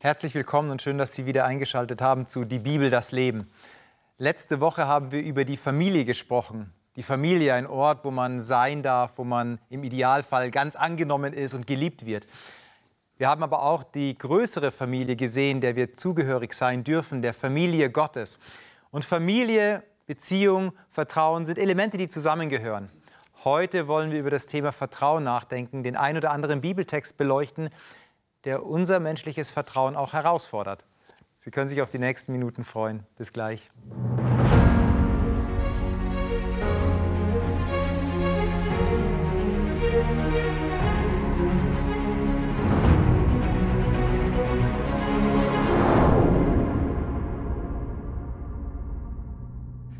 Herzlich willkommen und schön, dass Sie wieder eingeschaltet haben zu Die Bibel, das Leben. Letzte Woche haben wir über die Familie gesprochen. Die Familie, ein Ort, wo man sein darf, wo man im Idealfall ganz angenommen ist und geliebt wird. Wir haben aber auch die größere Familie gesehen, der wir zugehörig sein dürfen, der Familie Gottes. Und Familie, Beziehung, Vertrauen sind Elemente, die zusammengehören. Heute wollen wir über das Thema Vertrauen nachdenken, den ein oder anderen Bibeltext beleuchten, der unser menschliches Vertrauen auch herausfordert. Sie können sich auf die nächsten Minuten freuen. Bis gleich.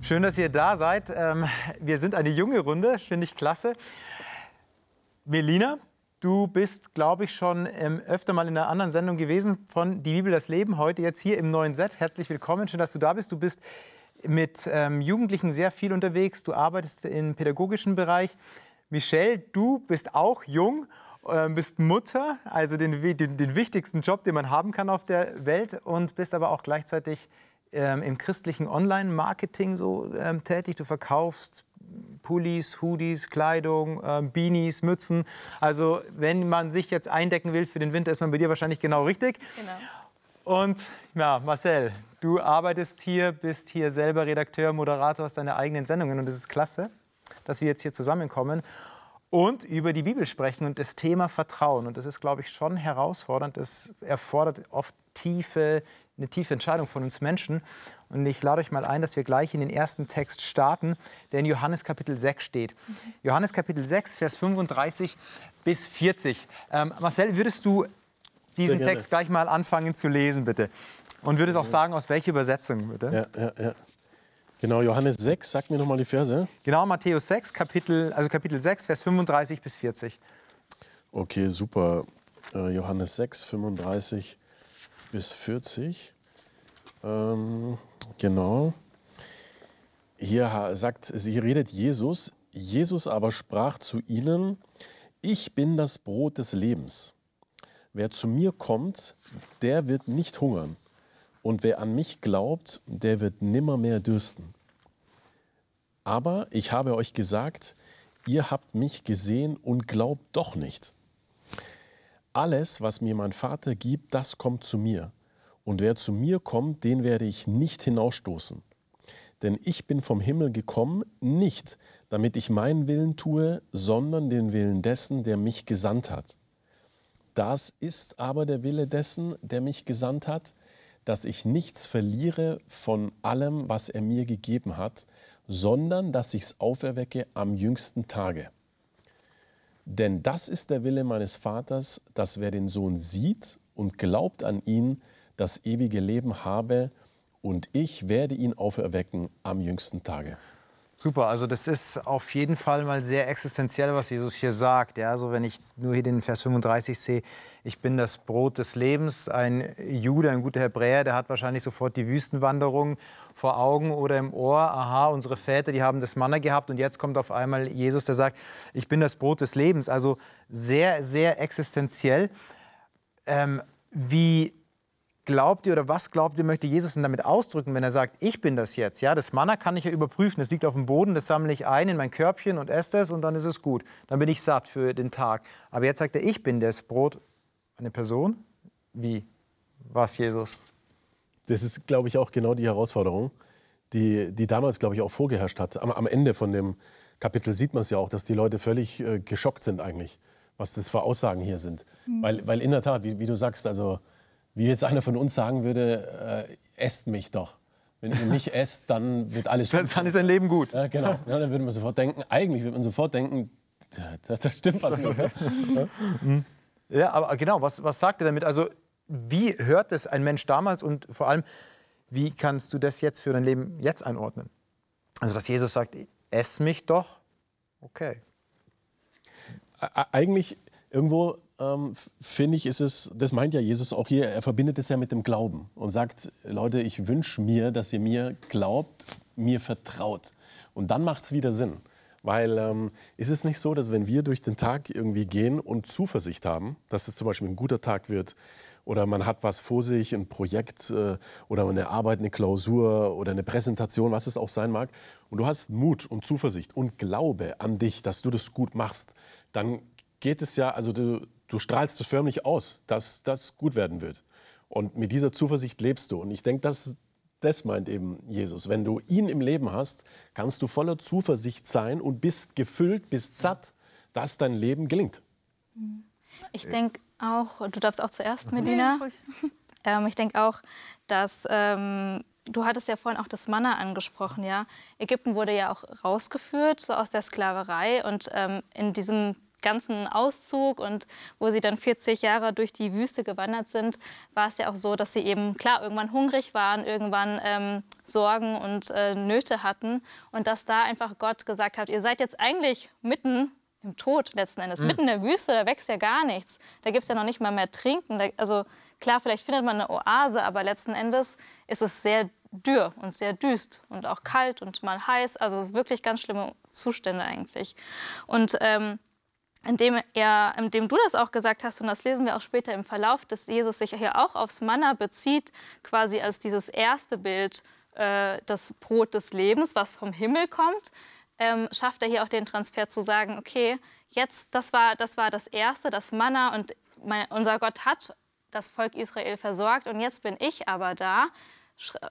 Schön, dass ihr da seid. Ähm, wir sind eine junge Runde, finde ich klasse. Melina, Du bist, glaube ich, schon ähm, öfter mal in einer anderen Sendung gewesen von Die Bibel, das Leben. Heute jetzt hier im neuen Set. Herzlich willkommen, schön, dass du da bist. Du bist mit ähm, Jugendlichen sehr viel unterwegs. Du arbeitest im pädagogischen Bereich. Michelle, du bist auch jung, äh, bist Mutter, also den, den, den, wichtigsten Job, den man haben kann auf der Welt und bist aber auch gleichzeitig ähm, im christlichen Online-Marketing so ähm, tätig. Du verkaufst Pullis, Hoodies, Kleidung, äh, Beanies, Mützen. Also wenn man sich jetzt eindecken will für den Winter, ist man bei dir wahrscheinlich genau richtig. Genau. Und ja, Marcel, du arbeitest hier, bist hier selber Redakteur, Moderator, hast deine eigenen Sendungen und es ist klasse, dass wir jetzt hier zusammenkommen und über die Bibel sprechen und das Thema Vertrauen. Und das ist, glaube ich, schon herausfordernd. Das erfordert oft tiefe, eine tiefe Entscheidung von uns Menschen. Und ich lade euch mal ein, dass wir gleich in den ersten Text starten, der in Johannes Kapitel 6 steht. Mhm. Johannes Kapitel 6, Vers 35 bis 40. Ähm, Marcel, würdest du diesen Text gleich mal anfangen zu lesen, bitte? Und würdest auch sagen, aus welcher Übersetzung, bitte? Ja, ja, ja. Genau, Johannes 6, sag mir noch mal die Verse. Genau, Matthäus 6, Kapitel, also Kapitel 6, Vers 35 bis 40. Okay, super. Äh, Johannes 6, 35 bis 40. Ähm, genau. Hier sagt, sie redet Jesus. Jesus aber sprach zu ihnen: Ich bin das Brot des Lebens. Wer zu mir kommt, der wird nicht hungern. Und wer an mich glaubt, der wird nimmermehr dürsten. Aber ich habe euch gesagt, ihr habt mich gesehen und glaubt doch nicht. Alles, was mir mein Vater gibt, das kommt zu mir. Und wer zu mir kommt, den werde ich nicht hinausstoßen. Denn ich bin vom Himmel gekommen, nicht damit ich meinen Willen tue, sondern den Willen dessen, der mich gesandt hat. Das ist aber der Wille dessen, der mich gesandt hat, dass ich nichts verliere von allem, was er mir gegeben hat, sondern dass ich es auferwecke am jüngsten Tage. Denn das ist der Wille meines Vaters, dass wer den Sohn sieht und glaubt an ihn, das ewige Leben habe und ich werde ihn auferwecken am jüngsten Tage. Super, also das ist auf jeden Fall mal sehr existenziell, was Jesus hier sagt. Ja, also wenn ich nur hier den Vers 35 sehe, ich bin das Brot des Lebens. Ein Jude, ein guter Hebräer, der hat wahrscheinlich sofort die Wüstenwanderung vor Augen oder im Ohr. Aha, unsere Väter, die haben das Manna gehabt und jetzt kommt auf einmal Jesus, der sagt, ich bin das Brot des Lebens. Also sehr, sehr existenziell. Ähm, wie glaubt ihr oder was glaubt ihr, möchte Jesus denn damit ausdrücken, wenn er sagt, ich bin das jetzt? Ja, das Manna kann ich ja überprüfen, das liegt auf dem Boden, das sammle ich ein in mein Körbchen und esse es und dann ist es gut. Dann bin ich satt für den Tag. Aber jetzt sagt er, ich bin das Brot, eine Person. Wie? Was, Jesus? Das ist, glaube ich, auch genau die Herausforderung, die, die damals, glaube ich, auch vorgeherrscht hat. Am, am Ende von dem Kapitel sieht man es ja auch, dass die Leute völlig äh, geschockt sind eigentlich, was das für Aussagen hier sind. Mhm. Weil, weil in der Tat, wie, wie du sagst, also wie jetzt einer von uns sagen würde, äh, esst mich doch. Wenn ihr mich esst, dann wird alles gut. Dann ist ein Leben gut. Ja, genau. Ja, dann würde man sofort denken, eigentlich würde man sofort denken, da, da stimmt was nicht. Ja, aber genau, was, was sagt er damit? Also, wie hört es ein Mensch damals und vor allem, wie kannst du das jetzt für dein Leben jetzt einordnen? Also, dass Jesus sagt, ess mich doch, okay. Eigentlich irgendwo ähm, finde ich, ist es, das meint ja Jesus auch hier, er verbindet es ja mit dem Glauben und sagt, Leute, ich wünsche mir, dass ihr mir glaubt, mir vertraut. Und dann macht es wieder Sinn. Weil ähm, ist es nicht so, dass wenn wir durch den Tag irgendwie gehen und Zuversicht haben, dass es zum Beispiel ein guter Tag wird oder man hat was vor sich, ein Projekt äh, oder eine Arbeit, eine Klausur oder eine Präsentation, was es auch sein mag, und du hast Mut und Zuversicht und Glaube an dich, dass du das gut machst, dann geht es ja, also du, du strahlst es förmlich aus, dass das gut werden wird. Und mit dieser Zuversicht lebst du. Und ich denke, das, das meint eben Jesus. Wenn du ihn im Leben hast, kannst du voller Zuversicht sein und bist gefüllt, bist satt, dass dein Leben gelingt. Ich denke, auch, du darfst auch zuerst, Melina. ähm, ich denke auch, dass ähm, du hattest ja vorhin auch das Manna angesprochen, ja. Ägypten wurde ja auch rausgeführt, so aus der Sklaverei. Und ähm, in diesem ganzen Auszug und wo sie dann 40 Jahre durch die Wüste gewandert sind, war es ja auch so, dass sie eben klar irgendwann hungrig waren, irgendwann ähm, Sorgen und äh, Nöte hatten und dass da einfach Gott gesagt hat, ihr seid jetzt eigentlich mitten im Tod letzten Endes. Mhm. Mitten in der Wüste, da wächst ja gar nichts. Da gibt es ja noch nicht mal mehr Trinken. Da, also klar, vielleicht findet man eine Oase, aber letzten Endes ist es sehr dürr und sehr düst und auch kalt und mal heiß. Also es ist wirklich ganz schlimme Zustände eigentlich. Und ähm, indem, er, indem du das auch gesagt hast, und das lesen wir auch später im Verlauf, dass Jesus sich hier auch aufs Manna bezieht, quasi als dieses erste Bild, äh, das Brot des Lebens, was vom Himmel kommt, ähm, schafft er hier auch den Transfer zu sagen, okay, jetzt, das war das, war das Erste, das Manna und mein, unser Gott hat das Volk Israel versorgt und jetzt bin ich aber da.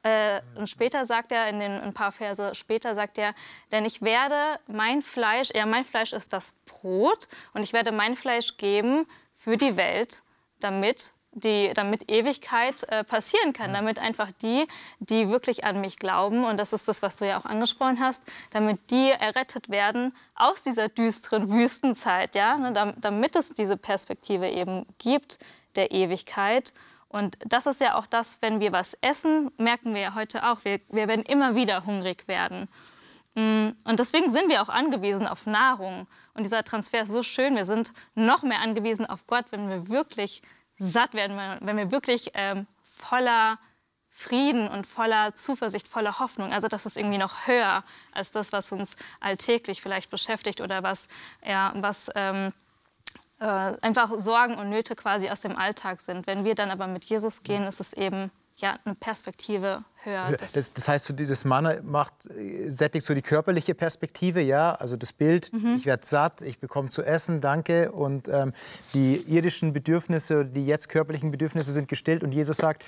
Äh, und später sagt er, in den ein paar Verse später sagt er, denn ich werde mein Fleisch, ja, mein Fleisch ist das Brot und ich werde mein Fleisch geben für die Welt, damit die, damit Ewigkeit äh, passieren kann, damit einfach die, die wirklich an mich glauben, und das ist das, was du ja auch angesprochen hast, damit die errettet werden aus dieser düsteren Wüstenzeit, ja, ne, damit es diese Perspektive eben gibt der Ewigkeit. Und das ist ja auch das, wenn wir was essen, merken wir ja heute auch, wir, wir werden immer wieder hungrig werden. Mm, und deswegen sind wir auch angewiesen auf Nahrung. Und dieser Transfer ist so schön. Wir sind noch mehr angewiesen auf Gott, wenn wir wirklich satt werden, wenn wir wirklich ähm, voller Frieden und voller Zuversicht, voller Hoffnung. Also das ist irgendwie noch höher als das, was uns alltäglich vielleicht beschäftigt oder was, ja, was ähm, äh, einfach Sorgen und Nöte quasi aus dem Alltag sind. Wenn wir dann aber mit Jesus gehen, ist es eben ja, eine Perspektive höher. Das, das, heißt, so dieses Manna macht, sättigt so die körperliche Perspektive, ja, also das Bild, mhm. ich werde satt, ich bekomme zu essen, danke. Und ähm, die irdischen Bedürfnisse, die jetzt körperlichen Bedürfnisse sind gestillt. Und Jesus sagt,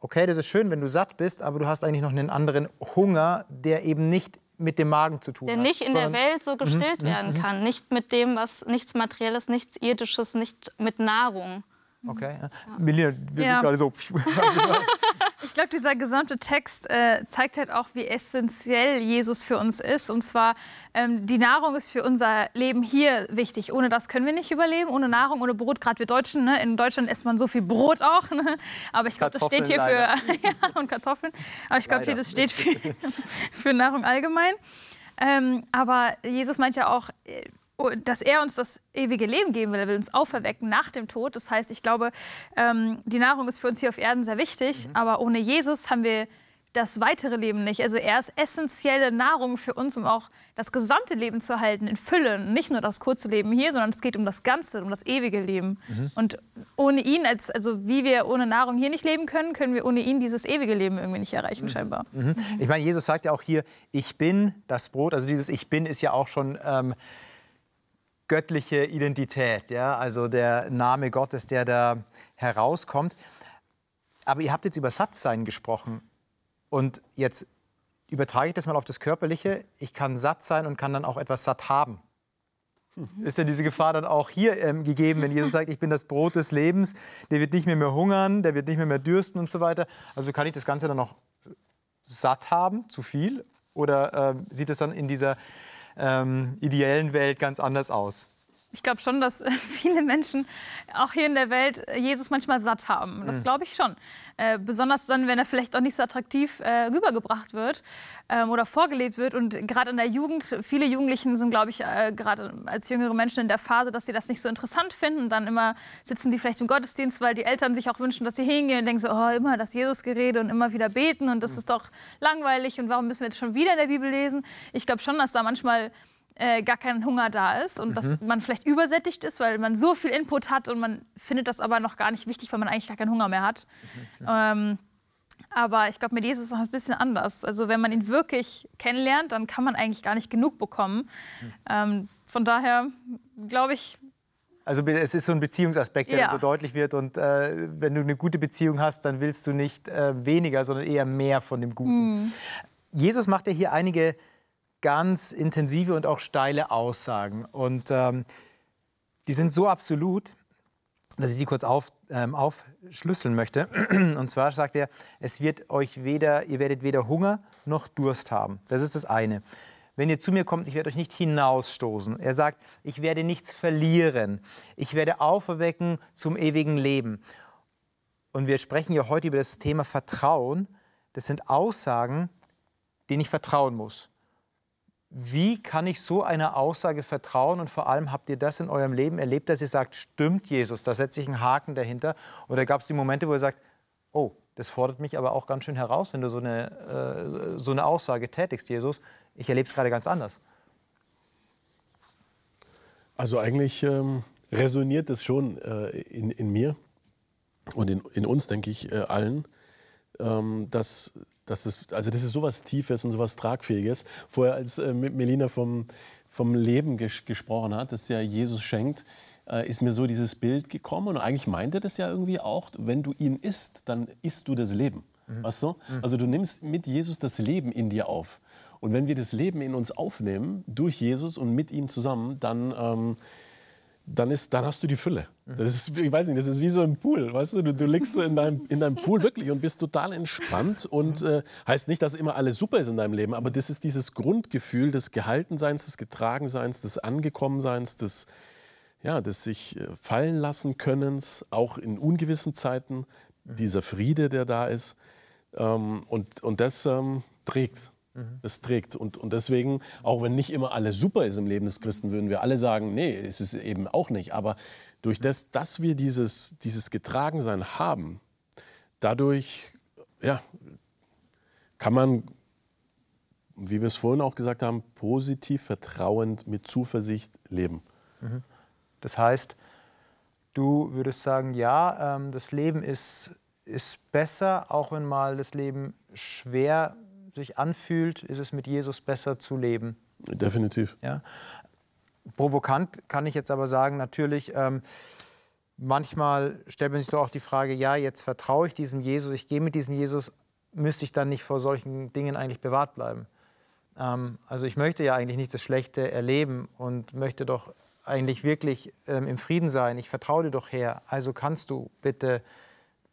okay, das ist schön, wenn du satt bist, aber du hast eigentlich noch einen anderen Hunger, der eben nicht mit dem Magen zu tun der hat. Der nicht in der Welt so gestillt mhm. werden mhm. kann. Nicht mit dem, was nichts Materielles, nichts Irdisches, nicht mit Nahrung. Okay. Ja. Melina, wir ja. sind gerade so. ich glaube, dieser gesamte Text äh, zeigt halt auch, wie essentiell Jesus für uns ist. Und zwar, ähm, die Nahrung ist für unser Leben hier wichtig. Ohne das können wir nicht überleben. Ohne Nahrung, ohne Brot. Gerade wir Deutschen, ne? in Deutschland isst man so viel Brot auch. Ne? Aber ich glaube, das steht hier leider. für. ja, und Kartoffeln. Aber ich glaube, hier, das steht für, für Nahrung allgemein. Ähm, aber Jesus meint ja auch, äh, dass er uns das ewige Leben geben will. Er will uns auferwecken nach dem Tod. Das heißt, ich glaube, ähm, die Nahrung ist für uns hier auf Erden sehr wichtig, mhm. aber ohne Jesus haben wir das weitere Leben nicht. Also er ist essentielle Nahrung für uns, um auch das gesamte Leben zu halten, in Fülle. Nicht nur das kurze Leben hier, sondern es geht um das Ganze, um das ewige Leben. Mhm. Und ohne ihn, als, also wie wir ohne Nahrung hier nicht leben können, können wir ohne ihn dieses ewige Leben irgendwie nicht erreichen, mhm. scheinbar. Mhm. Ich meine, Jesus sagt ja auch hier, ich bin das Brot. Also dieses Ich bin ist ja auch schon... Ähm, göttliche Identität, ja? also der Name Gottes, der da herauskommt. Aber ihr habt jetzt über Sattsein gesprochen. Und jetzt übertrage ich das mal auf das Körperliche. Ich kann satt sein und kann dann auch etwas satt haben. Mhm. Ist denn diese Gefahr dann auch hier ähm, gegeben, wenn Jesus sagt, ich bin das Brot des Lebens, der wird nicht mehr mehr hungern, der wird nicht mehr mehr dürsten und so weiter. Also kann ich das Ganze dann noch satt haben, zu viel? Oder äh, sieht es dann in dieser ähm, ideellen Welt ganz anders aus. Ich glaube schon, dass viele Menschen auch hier in der Welt Jesus manchmal satt haben. Das mhm. glaube ich schon. Äh, besonders dann, wenn er vielleicht auch nicht so attraktiv äh, rübergebracht wird ähm, oder vorgelebt wird. Und gerade in der Jugend, viele Jugendlichen sind, glaube ich, äh, gerade als jüngere Menschen in der Phase, dass sie das nicht so interessant finden. Dann immer sitzen die vielleicht im Gottesdienst, weil die Eltern sich auch wünschen, dass sie hingehen und denken so, oh, immer das Jesusgerede und immer wieder beten und das mhm. ist doch langweilig und warum müssen wir jetzt schon wieder in der Bibel lesen? Ich glaube schon, dass da manchmal äh, gar kein Hunger da ist und mhm. dass man vielleicht übersättigt ist, weil man so viel Input hat und man findet das aber noch gar nicht wichtig, weil man eigentlich gar keinen Hunger mehr hat. Mhm, ähm, aber ich glaube, mit Jesus ist es ein bisschen anders. Also wenn man ihn wirklich kennenlernt, dann kann man eigentlich gar nicht genug bekommen. Mhm. Ähm, von daher glaube ich, also es ist so ein Beziehungsaspekt, der ja. so deutlich wird. Und äh, wenn du eine gute Beziehung hast, dann willst du nicht äh, weniger, sondern eher mehr von dem Guten. Mhm. Jesus macht ja hier einige ganz intensive und auch steile Aussagen. Und ähm, die sind so absolut, dass ich die kurz auf, ähm, aufschlüsseln möchte. Und zwar sagt er, es wird euch weder, ihr werdet weder Hunger noch Durst haben. Das ist das eine. Wenn ihr zu mir kommt, ich werde euch nicht hinausstoßen. Er sagt, ich werde nichts verlieren. Ich werde auferwecken zum ewigen Leben. Und wir sprechen ja heute über das Thema Vertrauen. Das sind Aussagen, denen ich vertrauen muss. Wie kann ich so einer Aussage vertrauen? Und vor allem habt ihr das in eurem Leben erlebt, dass ihr sagt, stimmt Jesus, da setze ich einen Haken dahinter? Oder gab es die Momente, wo ihr sagt, oh, das fordert mich aber auch ganz schön heraus, wenn du so eine, äh, so eine Aussage tätigst, Jesus. Ich erlebe es gerade ganz anders. Also eigentlich ähm, resoniert das schon äh, in, in mir und in, in uns, denke ich, äh, allen, ähm, dass das ist, also das ist sowas Tiefes und sowas Tragfähiges. Vorher, als äh, Melina vom, vom Leben ges gesprochen hat, das ja Jesus schenkt, äh, ist mir so dieses Bild gekommen. Und eigentlich meint er das ja irgendwie auch, wenn du ihn isst, dann isst du das Leben. Mhm. Weißt du? Mhm. Also du nimmst mit Jesus das Leben in dir auf. Und wenn wir das Leben in uns aufnehmen, durch Jesus und mit ihm zusammen, dann... Ähm, dann, ist, dann hast du die Fülle. Das ist, ich weiß nicht, das ist wie so ein Pool, weißt du? Du, du liegst so in deinem, in deinem Pool wirklich und bist total entspannt und äh, heißt nicht, dass immer alles super ist in deinem Leben, aber das ist dieses Grundgefühl des Gehaltenseins, des Getragenseins, des Angekommenseins, des, ja, des sich äh, fallen lassen Könnens, auch in ungewissen Zeiten, dieser Friede, der da ist. Ähm, und, und das ähm, trägt. Mhm. Es trägt. Und, und deswegen, auch wenn nicht immer alles super ist im Leben des Christen, würden wir alle sagen, nee, es ist eben auch nicht. Aber durch das, dass wir dieses, dieses Getragensein haben, dadurch ja, kann man, wie wir es vorhin auch gesagt haben, positiv, vertrauend, mit Zuversicht leben. Mhm. Das heißt, du würdest sagen, ja, ähm, das Leben ist, ist besser, auch wenn mal das Leben schwer sich anfühlt, ist es mit Jesus besser zu leben. Definitiv. Ja. Provokant kann ich jetzt aber sagen, natürlich, ähm, manchmal stellt man sich doch auch die Frage, ja, jetzt vertraue ich diesem Jesus, ich gehe mit diesem Jesus, müsste ich dann nicht vor solchen Dingen eigentlich bewahrt bleiben? Ähm, also ich möchte ja eigentlich nicht das Schlechte erleben und möchte doch eigentlich wirklich ähm, im Frieden sein. Ich vertraue dir doch her, also kannst du bitte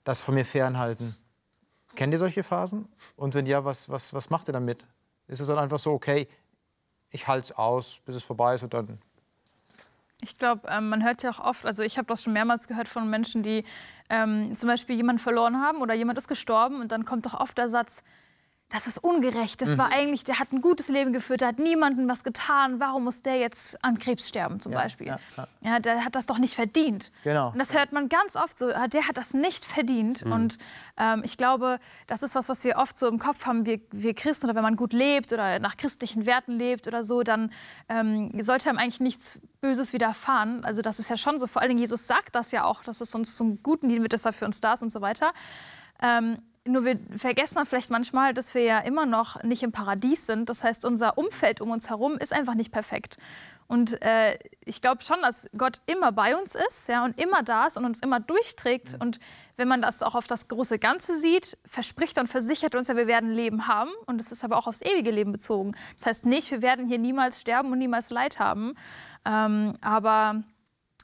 das von mir fernhalten. Kennt ihr solche Phasen? Und wenn ja, was, was, was macht ihr damit? Ist es dann einfach so, okay, ich halte es aus, bis es vorbei ist und dann ich glaube, ähm, man hört ja auch oft, also ich habe das schon mehrmals gehört von Menschen, die ähm, zum Beispiel jemanden verloren haben oder jemand ist gestorben und dann kommt doch oft der Satz, das ist ungerecht. Das mhm. war eigentlich, der hat ein gutes Leben geführt, der hat niemandem was getan. Warum muss der jetzt an Krebs sterben zum ja, Beispiel? Ja, ja. ja, der hat das doch nicht verdient. Genau. Und das hört man ganz oft so, der hat das nicht verdient. Mhm. Und ähm, ich glaube, das ist was, was wir oft so im Kopf haben, wir, wir Christen, oder wenn man gut lebt oder nach christlichen Werten lebt oder so, dann ähm, sollte einem eigentlich nichts Böses widerfahren. Also das ist ja schon so, vor allen Dingen Jesus sagt das ja auch, dass es uns zum Guten dient, dass er für uns da ist und so weiter. Ähm, nur wir vergessen vielleicht manchmal, dass wir ja immer noch nicht im Paradies sind. Das heißt, unser Umfeld um uns herum ist einfach nicht perfekt. Und äh, ich glaube schon, dass Gott immer bei uns ist ja, und immer da ist und uns immer durchträgt. Mhm. Und wenn man das auch auf das große Ganze sieht, verspricht und versichert uns ja, wir werden Leben haben. Und es ist aber auch aufs ewige Leben bezogen. Das heißt nicht, wir werden hier niemals sterben und niemals Leid haben. Ähm, aber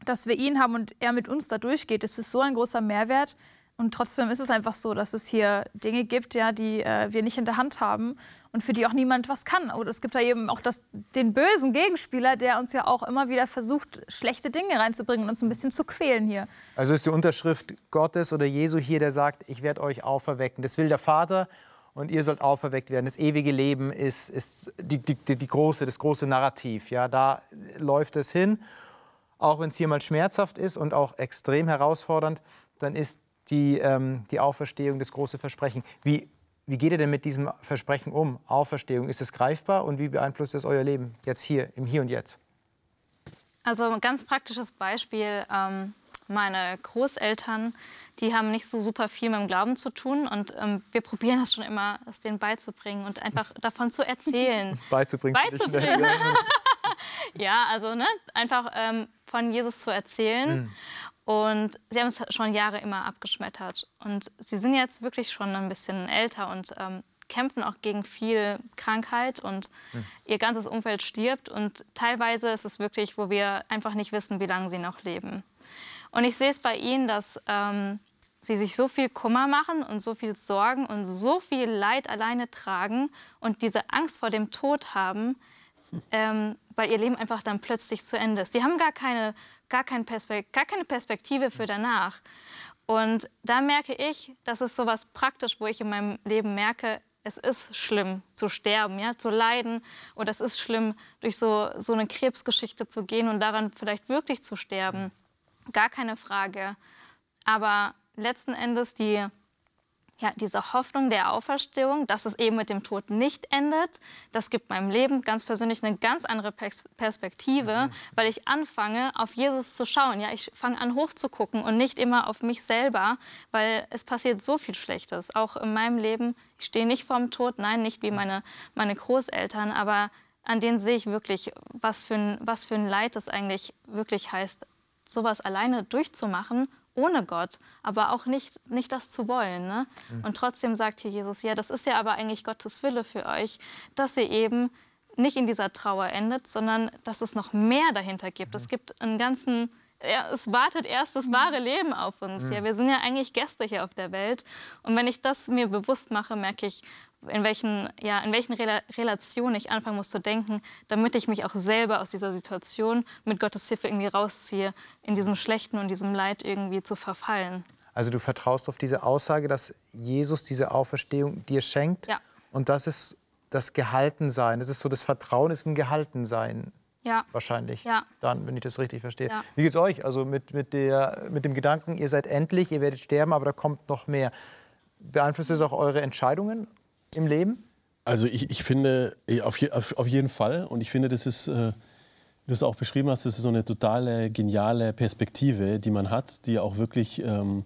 dass wir ihn haben und er mit uns da durchgeht, das ist so ein großer Mehrwert. Und trotzdem ist es einfach so, dass es hier Dinge gibt, ja, die äh, wir nicht in der Hand haben und für die auch niemand was kann. Oder es gibt da eben auch das, den bösen Gegenspieler, der uns ja auch immer wieder versucht, schlechte Dinge reinzubringen und uns ein bisschen zu quälen hier. Also ist die Unterschrift Gottes oder Jesu hier, der sagt, ich werde euch auferwecken. Das will der Vater und ihr sollt auferweckt werden. Das ewige Leben ist, ist die, die, die große, das große Narrativ. Ja, da läuft es hin. Auch wenn es hier mal schmerzhaft ist und auch extrem herausfordernd, dann ist die, ähm, die Auferstehung, das große Versprechen. Wie, wie geht ihr denn mit diesem Versprechen um? Auferstehung, ist es greifbar und wie beeinflusst es euer Leben jetzt hier, im Hier und Jetzt? Also ein ganz praktisches Beispiel. Ähm, meine Großeltern, die haben nicht so super viel mit dem Glauben zu tun und ähm, wir probieren das schon immer, es denen beizubringen und einfach davon zu erzählen. beizubringen. Beizubringen. ja, also ne, einfach ähm, von Jesus zu erzählen. Mhm. Und sie haben es schon Jahre immer abgeschmettert. Und sie sind jetzt wirklich schon ein bisschen älter und ähm, kämpfen auch gegen viel Krankheit und mhm. ihr ganzes Umfeld stirbt. Und teilweise ist es wirklich, wo wir einfach nicht wissen, wie lange sie noch leben. Und ich sehe es bei ihnen, dass ähm, sie sich so viel Kummer machen und so viel Sorgen und so viel Leid alleine tragen und diese Angst vor dem Tod haben, ähm, weil ihr Leben einfach dann plötzlich zu Ende ist. Die haben gar keine, gar, kein gar keine Perspektive für danach. Und da merke ich, das ist so was praktisch, wo ich in meinem Leben merke, es ist schlimm zu sterben, ja, zu leiden. Oder es ist schlimm, durch so, so eine Krebsgeschichte zu gehen und daran vielleicht wirklich zu sterben. Gar keine Frage. Aber letzten Endes die ja, diese Hoffnung der Auferstehung, dass es eben mit dem Tod nicht endet, das gibt meinem Leben ganz persönlich eine ganz andere Perspektive, mhm. weil ich anfange, auf Jesus zu schauen. Ja, ich fange an, hochzugucken und nicht immer auf mich selber, weil es passiert so viel Schlechtes. Auch in meinem Leben, ich stehe nicht vorm Tod, nein, nicht wie meine, meine Großeltern, aber an denen sehe ich wirklich, was für, ein, was für ein Leid das eigentlich wirklich heißt, sowas alleine durchzumachen ohne Gott, aber auch nicht, nicht das zu wollen. Ne? Mhm. Und trotzdem sagt hier Jesus, ja, das ist ja aber eigentlich Gottes Wille für euch, dass ihr eben nicht in dieser Trauer endet, sondern dass es noch mehr dahinter gibt. Mhm. Es gibt einen ganzen, ja, es wartet erst das wahre Leben auf uns. Mhm. Ja, wir sind ja eigentlich Gäste hier auf der Welt. Und wenn ich das mir bewusst mache, merke ich, in welchen, ja, in welchen Rela Relationen ich anfangen muss zu denken, damit ich mich auch selber aus dieser Situation mit Gottes Hilfe irgendwie rausziehe, in diesem Schlechten und diesem Leid irgendwie zu verfallen. Also du vertraust auf diese Aussage, dass Jesus diese Auferstehung dir schenkt. Ja. Und das ist das Gehaltensein. Das ist so, das Vertrauen ist ein Gehaltensein. Ja. Wahrscheinlich. Ja. Dann, wenn ich das richtig verstehe. Ja. Wie geht's euch? Also mit, mit, der, mit dem Gedanken, ihr seid endlich, ihr werdet sterben, aber da kommt noch mehr. Beeinflusst es auch eure Entscheidungen im Leben? Also ich, ich finde, auf, je, auf, jeden Fall. Und ich finde, das ist, äh, wie du es auch beschrieben hast, das ist so eine totale, geniale Perspektive, die man hat, die auch wirklich ähm,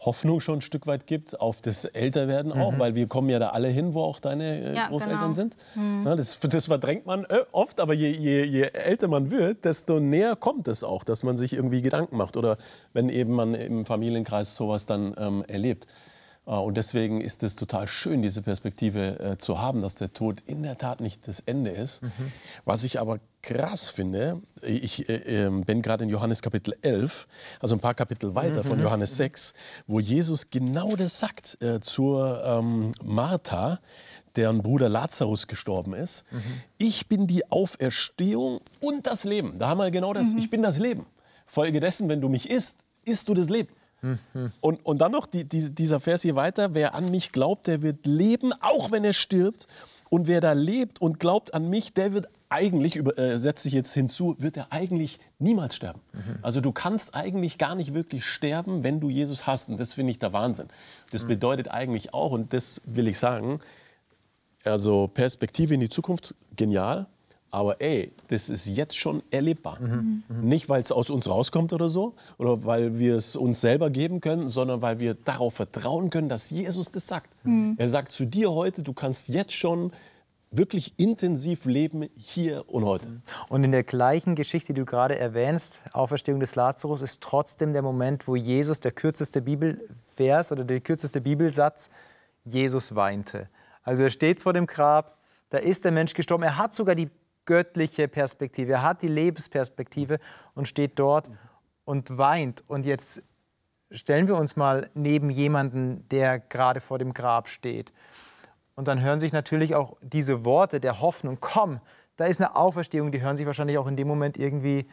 Hoffnung schon ein Stück weit gibt auf das Älterwerden auch, mhm. weil wir kommen ja da alle hin, wo auch deine äh, ja, Großeltern genau. sind. Mhm. Ja, das, das, verdrängt man äh, oft, aber je, je, je, älter man wird, desto näher kommt es auch, dass man sich irgendwie Gedanken macht oder wenn eben man im Familienkreis sowas dann ähm, erlebt. Äh, und deswegen ist es total schön, diese Perspektive äh, zu haben, dass der Tod in der Tat nicht das Ende ist. Mhm. Was ich aber krass finde, ich äh, ähm, bin gerade in Johannes Kapitel 11, also ein paar Kapitel weiter mhm. von Johannes 6, wo Jesus genau das sagt äh, zur ähm, Martha, deren Bruder Lazarus gestorben ist. Mhm. Ich bin die Auferstehung und das Leben. Da haben wir genau das. Mhm. Ich bin das Leben. Folge dessen, wenn du mich isst, isst du das Leben. Mhm. Und, und dann noch die, die, dieser Vers hier weiter, wer an mich glaubt, der wird leben, auch wenn er stirbt. Und wer da lebt und glaubt an mich, der wird eigentlich, äh, setze ich jetzt hinzu, wird er eigentlich niemals sterben. Mhm. Also du kannst eigentlich gar nicht wirklich sterben, wenn du Jesus hast. Und das finde ich der Wahnsinn. Das mhm. bedeutet eigentlich auch, und das will ich sagen, also Perspektive in die Zukunft, genial. Aber ey, das ist jetzt schon erlebbar. Mhm. Mhm. Nicht, weil es aus uns rauskommt oder so, oder weil wir es uns selber geben können, sondern weil wir darauf vertrauen können, dass Jesus das sagt. Mhm. Er sagt zu dir heute, du kannst jetzt schon wirklich intensiv leben hier und heute. Und in der gleichen Geschichte, die du gerade erwähnst, Auferstehung des Lazarus, ist trotzdem der Moment, wo Jesus, der kürzeste Bibelvers oder der kürzeste Bibelsatz, Jesus weinte. Also er steht vor dem Grab, da ist der Mensch gestorben. Er hat sogar die göttliche Perspektive. Er hat die Lebensperspektive und steht dort und weint. Und jetzt stellen wir uns mal neben jemanden, der gerade vor dem Grab steht. Und dann hören sich natürlich auch diese Worte der Hoffnung, komm, da ist eine Auferstehung, die hören sich wahrscheinlich auch in dem Moment irgendwie